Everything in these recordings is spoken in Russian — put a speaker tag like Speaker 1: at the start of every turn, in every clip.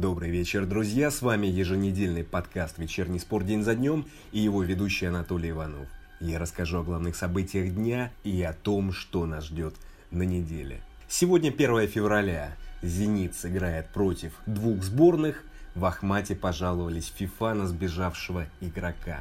Speaker 1: Добрый вечер, друзья! С вами еженедельный подкаст «Вечерний спорт день за днем» и его ведущий Анатолий Иванов. Я расскажу о главных событиях дня и о том, что нас ждет на неделе. Сегодня 1 февраля. «Зенит» сыграет против двух сборных. В Ахмате пожаловались ФИФА на сбежавшего игрока.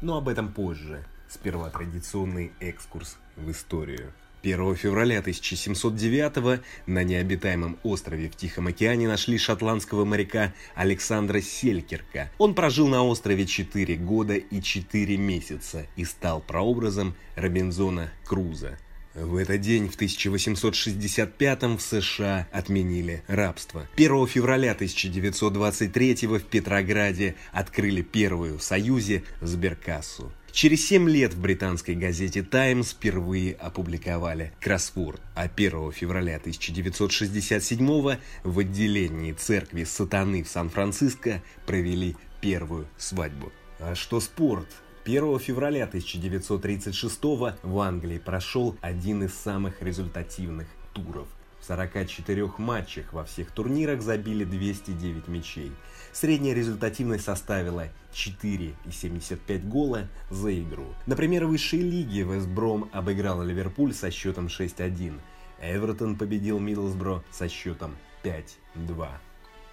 Speaker 1: Но об этом позже. Сперва традиционный экскурс в историю. 1 февраля 1709 на необитаемом острове в Тихом океане нашли шотландского моряка Александра Селькерка. Он прожил на острове 4 года и 4 месяца и стал прообразом Робинзона Круза. В этот день, в 1865 в США отменили рабство. 1 февраля 1923 в Петрограде открыли первую в Союзе сберкассу. Через 7 лет в британской газете «Таймс» впервые опубликовали кроссворд, а 1 февраля 1967 в отделении церкви Сатаны в Сан-Франциско провели первую свадьбу. А что спорт? 1 февраля 1936 в Англии прошел один из самых результативных туров – в 44 матчах во всех турнирах забили 209 мячей. Средняя результативность составила 4,75 гола за игру. Например, в высшей лиге Вестбром обыграл Ливерпуль со счетом 6-1. Эвертон победил Миддлсбро со счетом 5-2.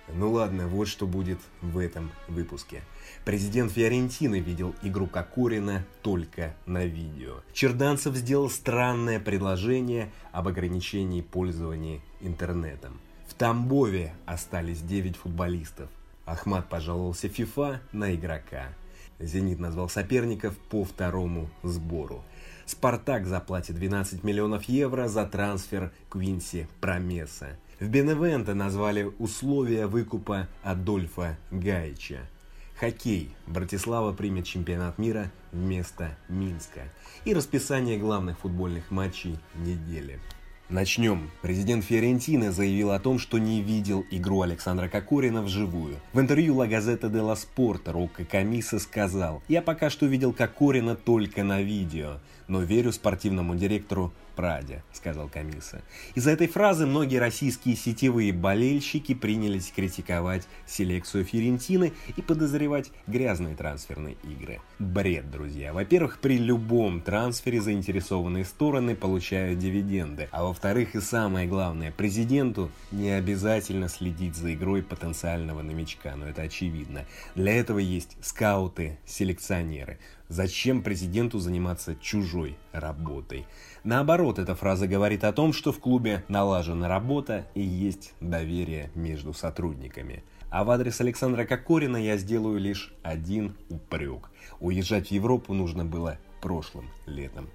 Speaker 1: Ну ладно, вот что будет в этом выпуске. Президент Фиорентины видел игру Кокорина только на видео. Черданцев сделал странное предложение об ограничении пользования интернетом. В Тамбове остались 9 футболистов. Ахмат пожаловался ФИФА на игрока. «Зенит» назвал соперников по второму сбору. «Спартак» заплатит 12 миллионов евро за трансфер Квинси Промеса. В Беневенто назвали условия выкупа Адольфа Гаича. Хоккей. Братислава примет чемпионат мира вместо Минска. И расписание главных футбольных матчей недели. Начнем. Президент Фиорентины заявил о том, что не видел игру Александра Кокорина вживую. В интервью La Gazzetta dello Sport Рокко Камиса сказал, «Я пока что видел Кокорина только на видео, но верю спортивному директору Праде», — сказал Камиса. Из-за этой фразы многие российские сетевые болельщики принялись критиковать селекцию Фиорентины и подозревать грязные трансферные игры. Бред, друзья. Во-первых, при любом трансфере заинтересованные стороны получают дивиденды, а во-вторых, и самое главное, президенту не обязательно следить за игрой потенциального новичка, но это очевидно. Для этого есть скауты, селекционеры. Зачем президенту заниматься чужой работой? Наоборот, эта фраза говорит о том, что в клубе налажена работа и есть доверие между сотрудниками. А в адрес Александра Кокорина я сделаю лишь один упрек. Уезжать в Европу нужно было прошлым летом.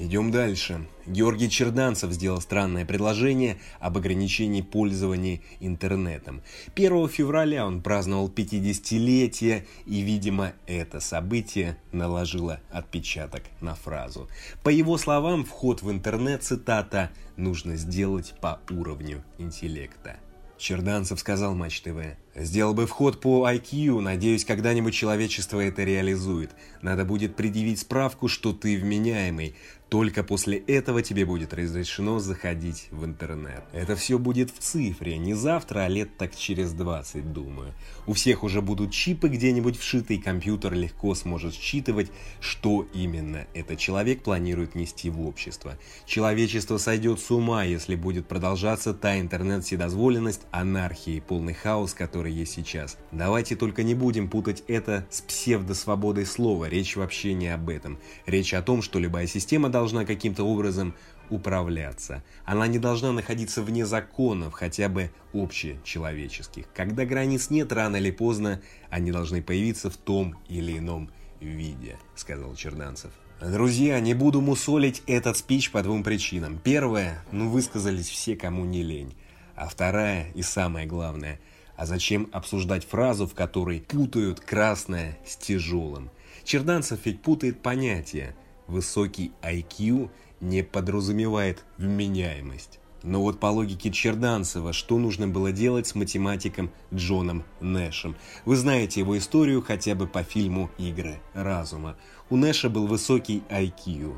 Speaker 1: Идем дальше. Георгий Черданцев сделал странное предложение об ограничении пользования интернетом. 1 февраля он праздновал 50-летие, и, видимо, это событие наложило отпечаток на фразу. По его словам, вход в интернет, цитата, нужно сделать по уровню интеллекта. Черданцев сказал Матч ТВ. «Сделал бы вход по IQ, надеюсь, когда-нибудь человечество это реализует. Надо будет предъявить справку, что ты вменяемый. Только после этого тебе будет разрешено заходить в интернет. Это все будет в цифре, не завтра, а лет так через 20, думаю. У всех уже будут чипы где-нибудь вшитый, компьютер легко сможет считывать, что именно этот человек планирует нести в общество. Человечество сойдет с ума, если будет продолжаться та интернет-вседозволенность, анархия и полный хаос, который есть сейчас. Давайте только не будем путать это с псевдосвободой слова, речь вообще не об этом. Речь о том, что любая система должна должна каким-то образом управляться. Она не должна находиться вне законов, хотя бы общечеловеческих. Когда границ нет, рано или поздно они должны появиться в том или ином виде, сказал Черданцев. Друзья, не буду мусолить этот спич по двум причинам. Первая, ну высказались все, кому не лень. А вторая и самое главное, а зачем обсуждать фразу, в которой путают красное с тяжелым? Черданцев ведь путает понятия. Высокий IQ не подразумевает вменяемость. Но вот по логике Черданцева, что нужно было делать с математиком Джоном Нэшем? Вы знаете его историю хотя бы по фильму «Игры разума». У Нэша был высокий IQ,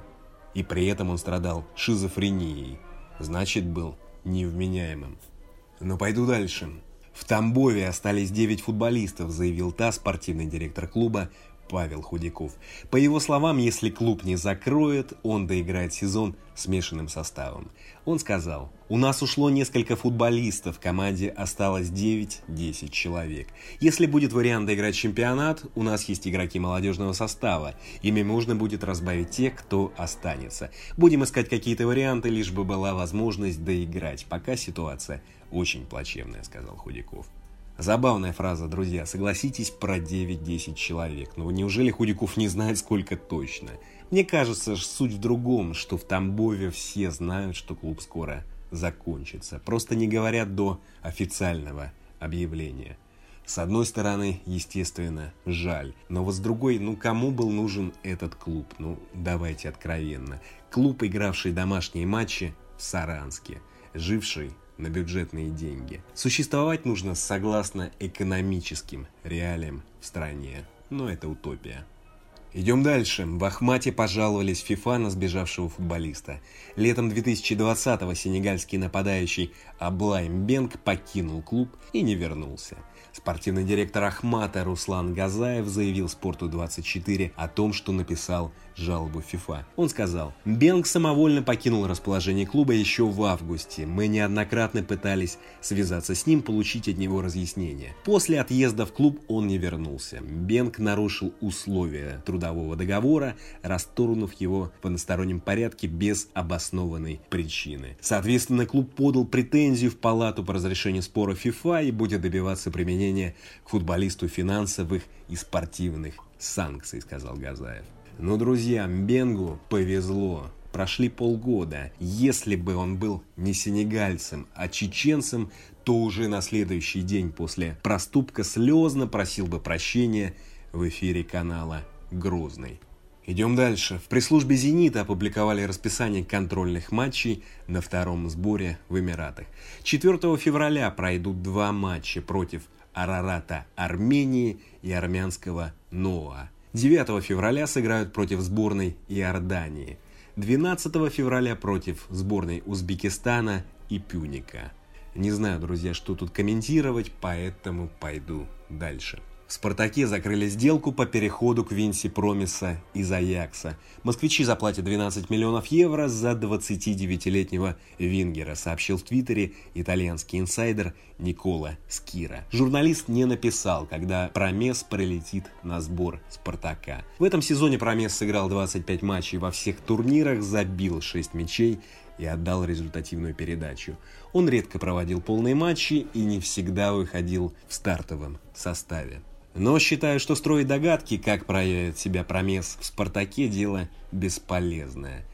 Speaker 1: и при этом он страдал шизофренией. Значит, был невменяемым. Но пойду дальше. В Тамбове остались 9 футболистов, заявил ТАСС спортивный директор клуба Павел Худяков. По его словам, если клуб не закроет, он доиграет сезон смешанным составом. Он сказал, у нас ушло несколько футболистов, в команде осталось 9-10 человек. Если будет вариант доиграть чемпионат, у нас есть игроки молодежного состава. Ими можно будет разбавить тех, кто останется. Будем искать какие-то варианты, лишь бы была возможность доиграть. Пока ситуация очень плачевная, сказал Худяков. Забавная фраза, друзья, согласитесь, про 9-10 человек. Но ну, неужели Худяков не знает, сколько точно? Мне кажется, суть в другом, что в Тамбове все знают, что клуб скоро закончится. Просто не говорят до официального объявления. С одной стороны, естественно, жаль. Но вот с другой, ну кому был нужен этот клуб? Ну, давайте откровенно. Клуб, игравший домашние матчи в Саранске, живший на бюджетные деньги. Существовать нужно согласно экономическим реалиям в стране, но это утопия. Идем дальше. В Ахмате пожаловались ФИФА на сбежавшего футболиста. Летом 2020-го сенегальский нападающий Аблайм Бенг покинул клуб и не вернулся. Спортивный директор Ахмата Руслан Газаев заявил «Спорту-24» о том, что написал жалобу ФИФА. Он сказал, «Бенг самовольно покинул расположение клуба еще в августе. Мы неоднократно пытались связаться с ним, получить от него разъяснение. После отъезда в клуб он не вернулся. Бенг нарушил условия трудового договора, расторгнув его в одностороннем порядке без обоснованной причины. Соответственно, клуб подал претензию в палату по разрешению спора ФИФА и будет добиваться применения к футболисту финансовых и спортивных санкций, сказал Газаев. Но, друзья, Бенгу повезло. Прошли полгода. Если бы он был не сенегальцем, а чеченцем, то уже на следующий день после проступка слезно просил бы прощения в эфире канала «Грозный». Идем дальше. В пресс-службе «Зенита» опубликовали расписание контрольных матчей на втором сборе в Эмиратах. 4 февраля пройдут два матча против Арарата Армении и армянского Ноа. 9 февраля сыграют против сборной Иордании. 12 февраля против сборной Узбекистана и Пюника. Не знаю, друзья, что тут комментировать, поэтому пойду дальше. «Спартаке» закрыли сделку по переходу к Винси Промиса из Аякса. Москвичи заплатят 12 миллионов евро за 29-летнего Вингера, сообщил в Твиттере итальянский инсайдер Никола Скира. Журналист не написал, когда Промес прилетит на сбор «Спартака». В этом сезоне Промес сыграл 25 матчей во всех турнирах, забил 6 мячей и отдал результативную передачу. Он редко проводил полные матчи и не всегда выходил в стартовом составе. Но считаю, что строить догадки, как проявит себя Промес в «Спартаке» – дело бесполезное.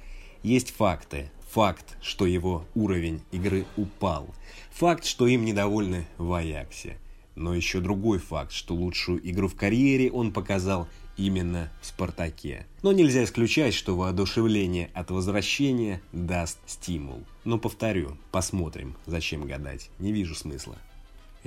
Speaker 1: Есть факты. Факт, что его уровень игры упал. Факт, что им недовольны в Аяксе. Но еще другой факт, что лучшую игру в карьере он показал именно в «Спартаке». Но нельзя исключать, что воодушевление от возвращения даст стимул. Но повторю, посмотрим, зачем гадать, не вижу смысла.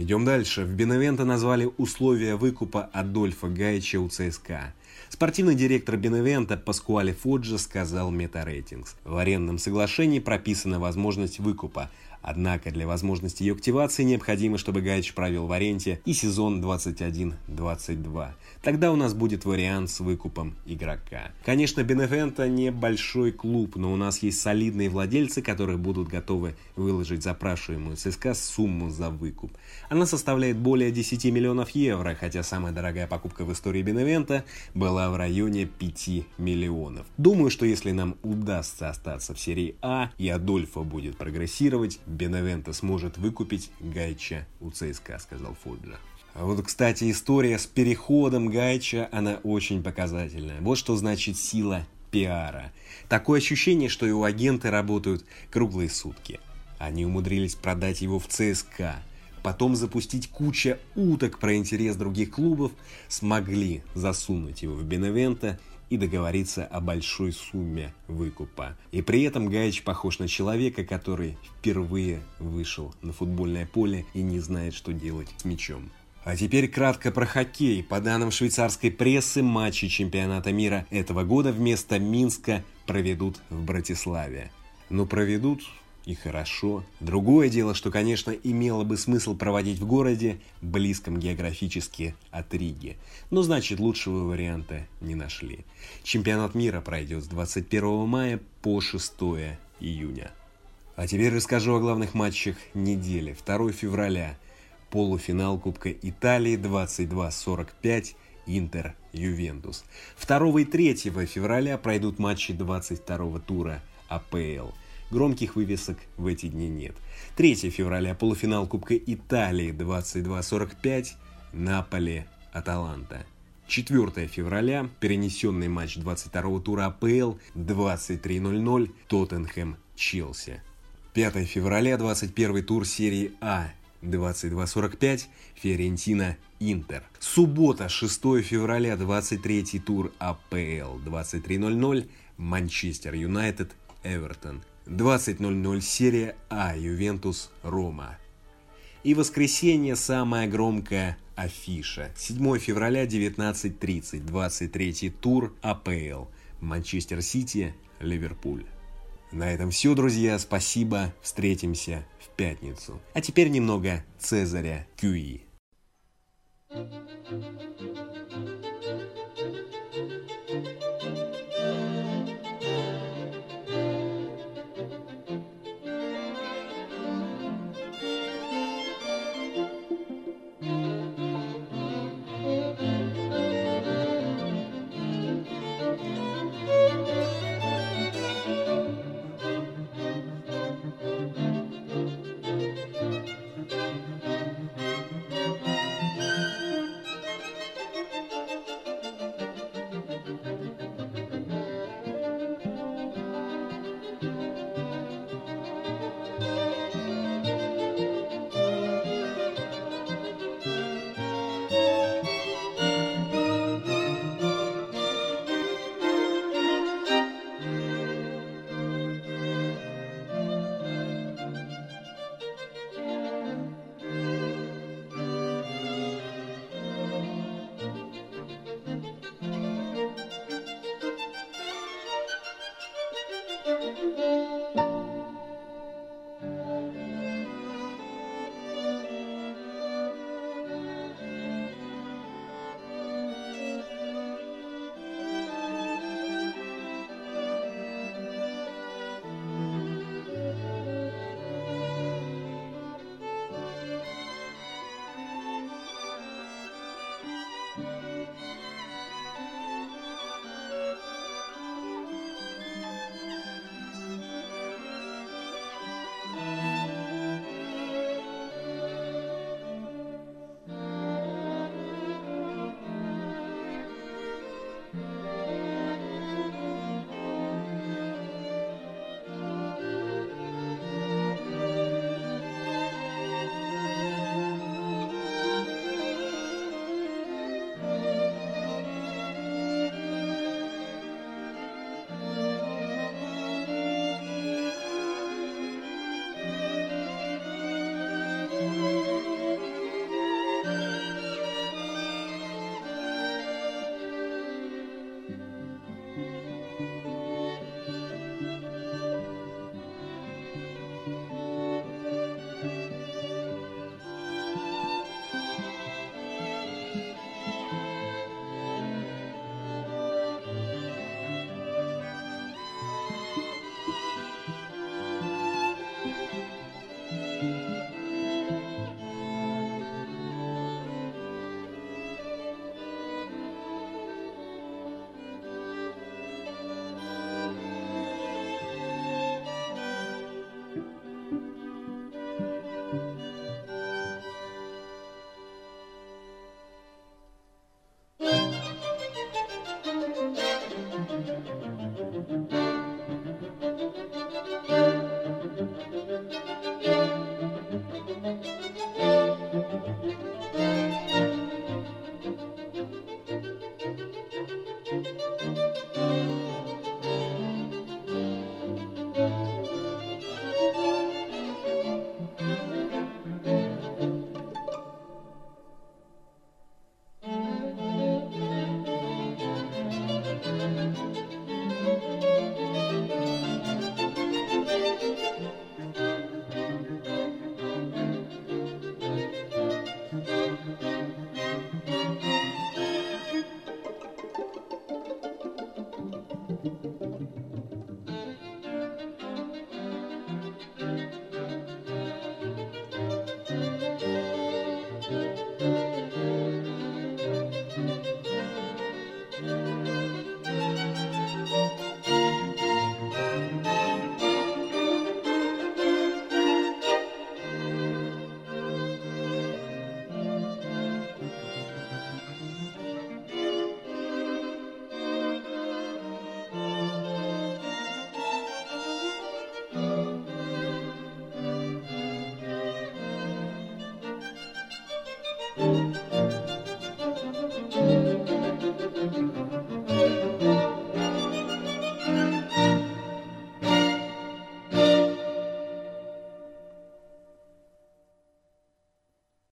Speaker 1: Идем дальше. В Беневенто назвали условия выкупа Адольфа Гайча у ЦСКА. Спортивный директор Беневента Паскуале Фоджа сказал Метарейтингс. В арендном соглашении прописана возможность выкупа, Однако для возможности ее активации необходимо, чтобы Гайч провел в аренте и сезон 21-22. Тогда у нас будет вариант с выкупом игрока. Конечно, Бенефента не большой клуб, но у нас есть солидные владельцы, которые будут готовы выложить запрашиваемую ЦСКА сумму за выкуп. Она составляет более 10 миллионов евро, хотя самая дорогая покупка в истории Беневента была в районе 5 миллионов. Думаю, что если нам удастся остаться в серии А и Адольфо будет прогрессировать, Беневента сможет выкупить Гайча у ЦСКА, сказал Фоджа. А вот, кстати, история с переходом Гайча, она очень показательная. Вот что значит сила пиара. Такое ощущение, что его агенты работают круглые сутки. Они умудрились продать его в ЦСКА, потом запустить куча уток про интерес других клубов, смогли засунуть его в Беневента и договориться о большой сумме выкупа. И при этом Гаич похож на человека, который впервые вышел на футбольное поле и не знает, что делать с мячом. А теперь кратко про хоккей. По данным швейцарской прессы, матчи чемпионата мира этого года вместо Минска проведут в Братиславе. Но проведут и хорошо. Другое дело, что, конечно, имело бы смысл проводить в городе, близком географически от Риги. Но значит, лучшего варианта не нашли. Чемпионат мира пройдет с 21 мая по 6 июня. А теперь расскажу о главных матчах недели. 2 февраля. Полуфинал Кубка Италии 22-45 Интер Ювентус. 2 и 3 февраля пройдут матчи 22 тура АПЛ. Громких вывесок в эти дни нет. 3 февраля полуфинал Кубка Италии 22-45 Наполе Аталанта. 4 февраля перенесенный матч 22 тура АПЛ 23.00 Тоттенхэм Челси. 5 февраля 21 тур серии А 22.45 Фиорентина Интер. Суббота 6 февраля 23 тур АПЛ 23.00 Манчестер Юнайтед Эвертон. 20.00 серия А Ювентус Рома. И воскресенье самая громкая афиша. 7 февраля 19.30 23 тур АПЛ Манчестер Сити Ливерпуль. На этом все, друзья. Спасибо. Встретимся в пятницу. А теперь немного Цезаря Кюи. thank you